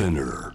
Spinner.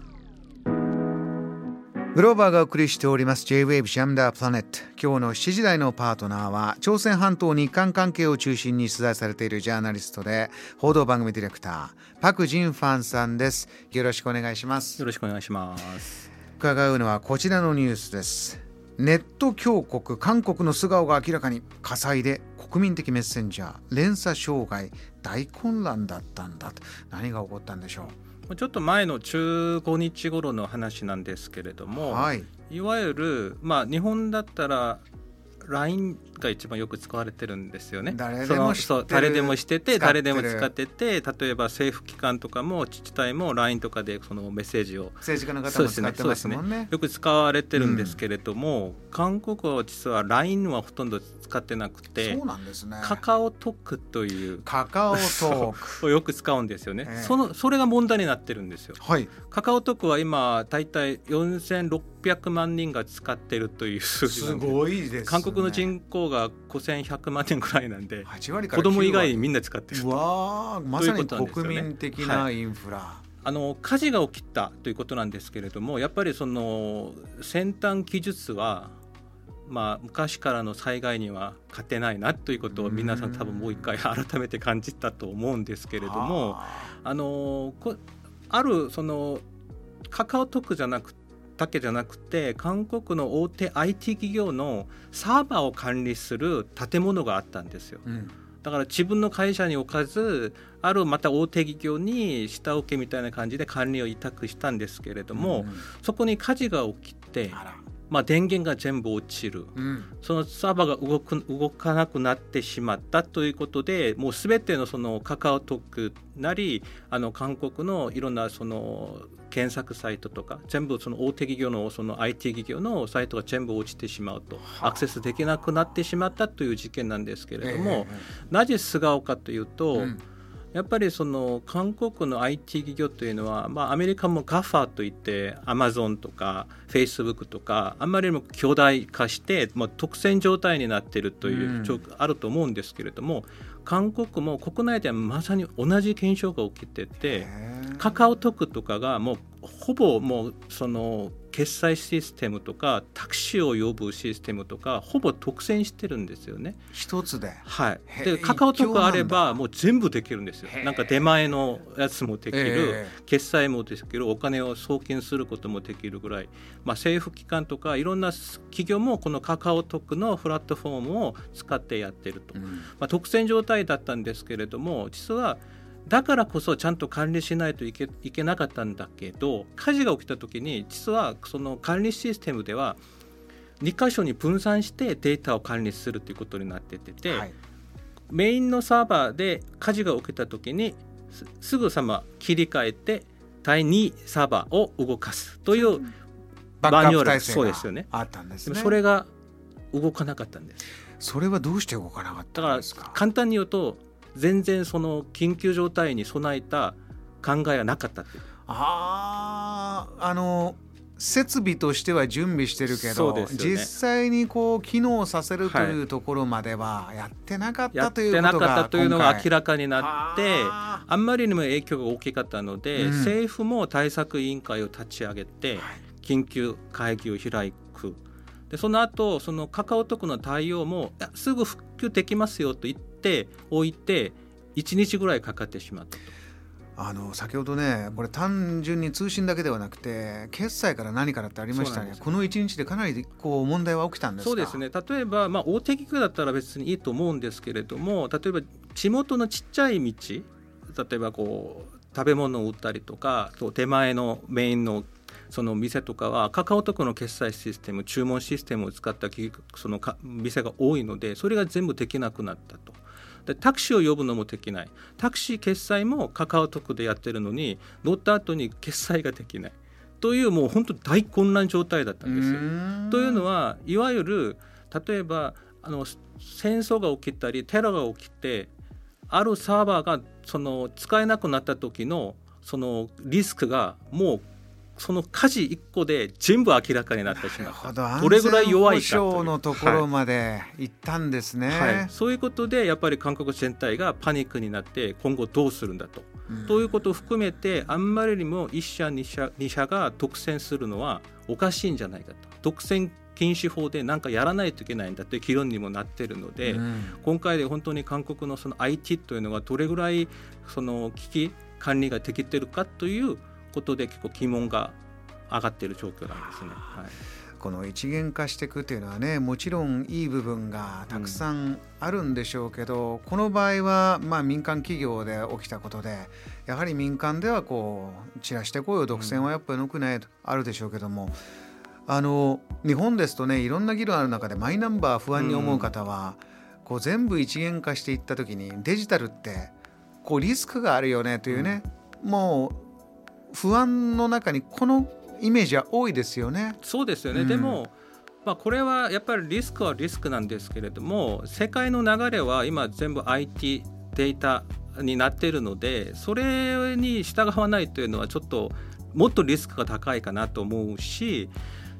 グローバーがお送りしております。J-Wave シャムダープラネット今日の7時台のパートナーは朝鮮半島日韓関係を中心に取材されているジャーナリストで報道番組ディレクターパク・ジンファンさんです。よろしくお願いします。よろしくお願いします。伺うのはこちらのニュースです。ネット強国韓国の素顔が明らかに火災で国民的メッセンジャー連鎖障害大混乱だったんだと。何が起こったんでしょう？ちょっと前の15日頃の話なんですけれども、はい、いわゆる、まあ、日本だったら LINE が一番よく使われてるんですよね。誰でもそう誰でもしてて誰でも使ってて例えば政府機関とかも自治体も LINE とかでそのメッセージを。政治家の方も使ってますもんね、ね、よく使われてるんですけれども、うん、韓国は実は LINE はほとんど使ってなくてそうなんですね。カカオトークという。カカオトーク。をよく使うんですよね、えー、そのそれが問題になってるんですよ、はい、カカオトークは今大体4600万人が使ってるという数字すごいです、ね、韓国の人口が5100万人ぐらいなんで子供以外にみんな使ってるわまさに国民的なインフラ、はいあの火事が起きたということなんですけれどもやっぱりその先端技術はまあ、昔からの災害には勝てないなということを皆さん多分もう一回改めて感じたと思うんですけれどもあ。のあるそのカカオトークじゃなくだけじゃなくて韓国の大手 IT 企業のサーバーを管理する建物があったんですよ。うん。だから自分の会社に置かずあるまた大手企業に下請けみたいな感じで管理を委託したんですけれども、うん、そこに火事が起きてまあ、電源が全部落ちる、うん、そのサーバーが動く動かなくなってしまったということでもうすべてのそのカカオトークなりあの韓国のいろんなその検索サイトとか全部その大手企業のその IT 企業のサイトが全部落ちてしまうとアクセスできなくなってしまったという事件なんですけれども、なぜ素顔かというと、うんやっぱりその韓国の IT 企業というのは、まあ、アメリカも GAFA といってアマゾンとかフェイスブックとかあんまりにも巨大化して、まあ、独占状態になっているという、うん、あると思うんですけれども韓国も国内ではまさに同じ現象が起きててカカオトクとかがもうほぼもうその決済システムとかタクシーを呼ぶシステムとかほぼ独占してるんですよね。一つで。はい。でカカオトクあればもう全部できるんですよ。なんか出前のやつもできる、決済もできる、お金を送金することもできるぐらい、まあ政府機関とかいろんな企業もこのカカオトクのプラットフォームを使ってやってると。うん、まあ独占状態だったんですけれども、実はだからこそちゃんと管理しないといけいけなかったんだけど火事が起きた時に実はその管理システムでは2箇所に分散してデータを管理するということになってて、はい、メインのサーバーで火事が起きた時にすぐさま切り替えて第2サーバーを動かすというバニュールそうですよね。あったんです、ね、それが動かなかったんです。それはどうして動かなかったんですか？簡単に言うと全然その緊急状態に備えた考えはなかったってああの設備としては準備してるけど、ね、実際にこう機能させるというところまではやってなかったということが、やってなかったというのが明らかになってあんまりにも影響が大きかったので、うん、政府も対策委員会を立ち上げて、緊急会議を開くでその後そのカカオトクの対応もすぐ復旧できますよと言っておいて1日ぐらいかかってしまったと。あの先ほどねこれ単純に通信だけではなくて決済から何からってありましたね。この1日でかなりこう問題は起きたんですそうですね。例えば、まあ、大手企業だったら別にいいと思うんですけれども例えば地元のちっちゃい道例えばこう食べ物を売ったりとか手前のメインのその店とかはカカオトクの決済システム注文システムを使ったその店が多いのでそれが全部できなくなったと。でタクシーを呼ぶのもできないタクシー決済もカカオトクでやってるのに乗った後に決済ができないというもう本当大混乱状態だったんですよ。というのはいわゆる例えばあの戦争が起きたりテロが起きてあるサーバーがその使えなくなった時のそのリスクがもうその火事1個で全部明らかになってしまった。ど。れぐらい弱いかとのところまで行ったんですね、はい。はい、そういうことでやっぱり韓国全体がパニックになって今後どうするんだと、うん、ということを含めてあんまりにも1社2社 ,2 社が独占するのはおかしいんじゃないかと。独占禁止法で何かやらないといけないんだという議論にもなっているので、うん、今回で本当に韓国のその IT というのがどれぐらいその危機管理ができているかということで結構疑問が上がっている状況なんですね。はいこの一元化していくというのはねもちろんいい部分がたくさんあるんでしょうけど、うん、この場合はまあ民間企業で起きたことでやはり民間ではこう散らしてこいよ独占はやっぱりよくないとあるでしょうけども、あの日本ですとねいろんな議論ある中でマイナンバー不安に思う方は、うん、こう全部一元化していった時にデジタルってこうリスクがあるよねというね、うん、もう不安の中にこのイメージは多いですよね。そうですよね、うん、でもまあ、これはやっぱりリスクはリスクなんですけれども世界の流れは今全部 IT データになっているのでそれに従わないというのはちょっともっとリスクが高いかなと思うし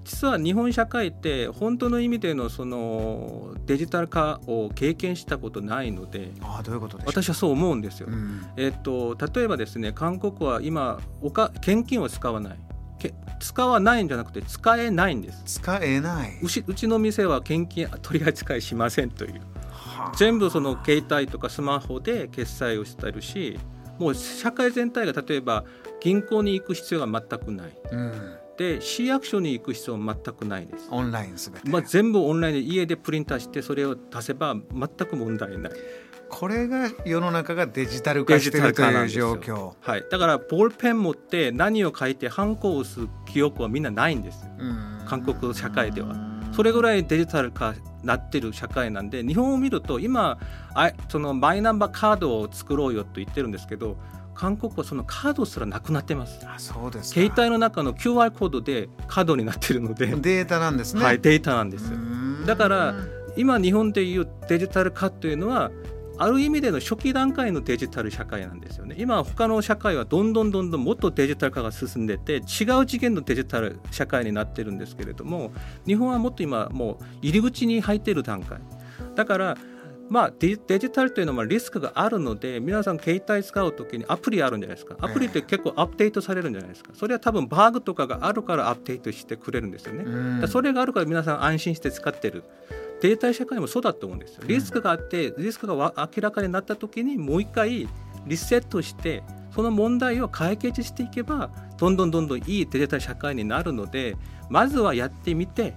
実は日本社会って本当の意味でのそのデジタル化を経験したことないのであどういうこと私はそう思うんですよ。うん、えっと、例えばですね韓国は今おか現金を使わない。使わないんじゃなくて使えないんです。使えない。うちうちの店は現金取り扱いしませんという。全部その携帯とかスマホで決済をしてるしもう社会全体が例えば銀行に行く必要が全くない、うん、で市役所に行く必要は全くないです。オンラインすべて、まあ、全部オンラインで家でプリンターしてそれを出せば全く問題ない。これが世の中がデジタル化しているという状況。はい、だからボールペン持って何を書いてハンコを押す記憶はみんなないんです韓国社会では。それぐらいデジタル化なってる社会なんで日本を見ると今あそのマイナンバーカードを作ろうよと言ってるんですけど韓国はそのカードすらなくなってます。あそうです携帯の中の QR コードでカードになってるのでデータなんですね。はいデータなんですだから今日本でいうデジタル化というのはある意味での初期段階のデジタル社会なんですよね。今他の社会はどんどんどんどんもっとデジタル化が進んでて違う次元のデジタル社会になってるんですけれども日本はもっと今もう入り口に入っている段階。だからまあ、デジタルというのはリスクがあるので皆さん携帯使う時にアプリあるんじゃないですか。アプリって結構アップデートされるんじゃないですか。それは多分バグとかがあるからアップデートしてくれるんですよね。それがあるから皆さん安心して使ってるデータ社会もそうだと思うんですよ。リスクがあってリスクが明らかになった時にもう一回リセットしてその問題を解決していけばどんどんどんどんいいデジタル社会になるのでまずはやってみて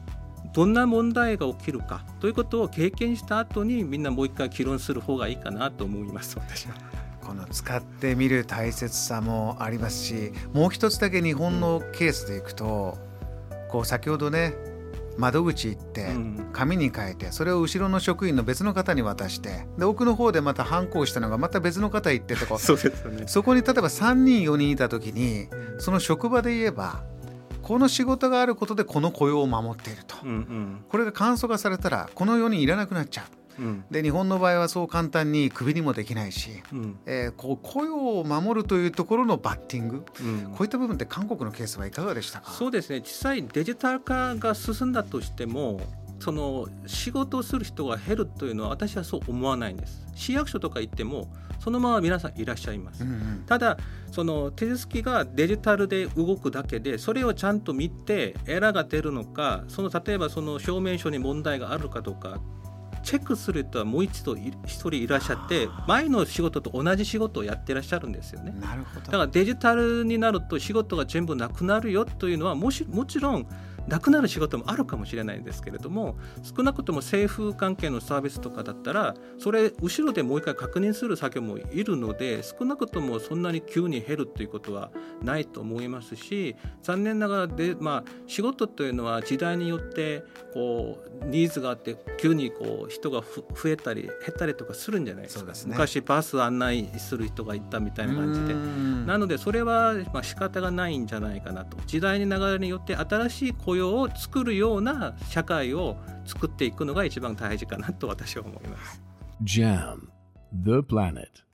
どんな問題が起きるかということを経験した後にみんなもう一回議論する方がいいかなと思います。私は。この使ってみる大切さもありますしもう一つだけ日本のケースでいくとこう先ほどね窓口行って紙に書いてそれを後ろの職員の別の方に渡してで奥の方でまた反抗したのがまた別の方行ってとか そうですよ、ね、そこに例えば3人4人いた時にその職場で言えばこの仕事があることでこの雇用を守っていると、うんうん、これが簡素化されたらこの4人いらなくなっちゃう、うん、で日本の場合はそう簡単にクビにもできないし、うん、えー、こう雇用を守るというところのバッティング、うん、こういった部分って韓国のケースはいかがでしたか？そうですね。実際デジタル化が進んだとしてもその仕事をする人が減るというのは私はそう思わないんです。市役所とか行ってもそのまま皆さんいらっしゃいます、うんうん、ただその手続きがデジタルで動くだけでそれをちゃんと見てエラーが出るのかその例えばその証明書に問題があるかどうかチェックする人はもう一度一人いらっしゃって前の仕事と同じ仕事をやってらっしゃるんですよね。なるほど。だからデジタルになると仕事が全部なくなるよというのはもしもちろんなくなる仕事もあるかもしれないんですけれども少なくとも政府関係のサービスとかだったらそれ後ろでもう一回確認する作業もいるので少なくともそんなに急に減るということはないと思いますし残念ながらで、まあ、仕事というのは時代によってこうニーズがあって急にこう人が増えたり減ったりとかするんじゃないですか、ね、昔バス案内する人がいたみたいな感じで。なのでそれはまあ仕方がないんじゃないかなと。時代の流れによって新しい雇用を作るような社会を作っていくのが一番大事かなと私は思います。JAM The Planet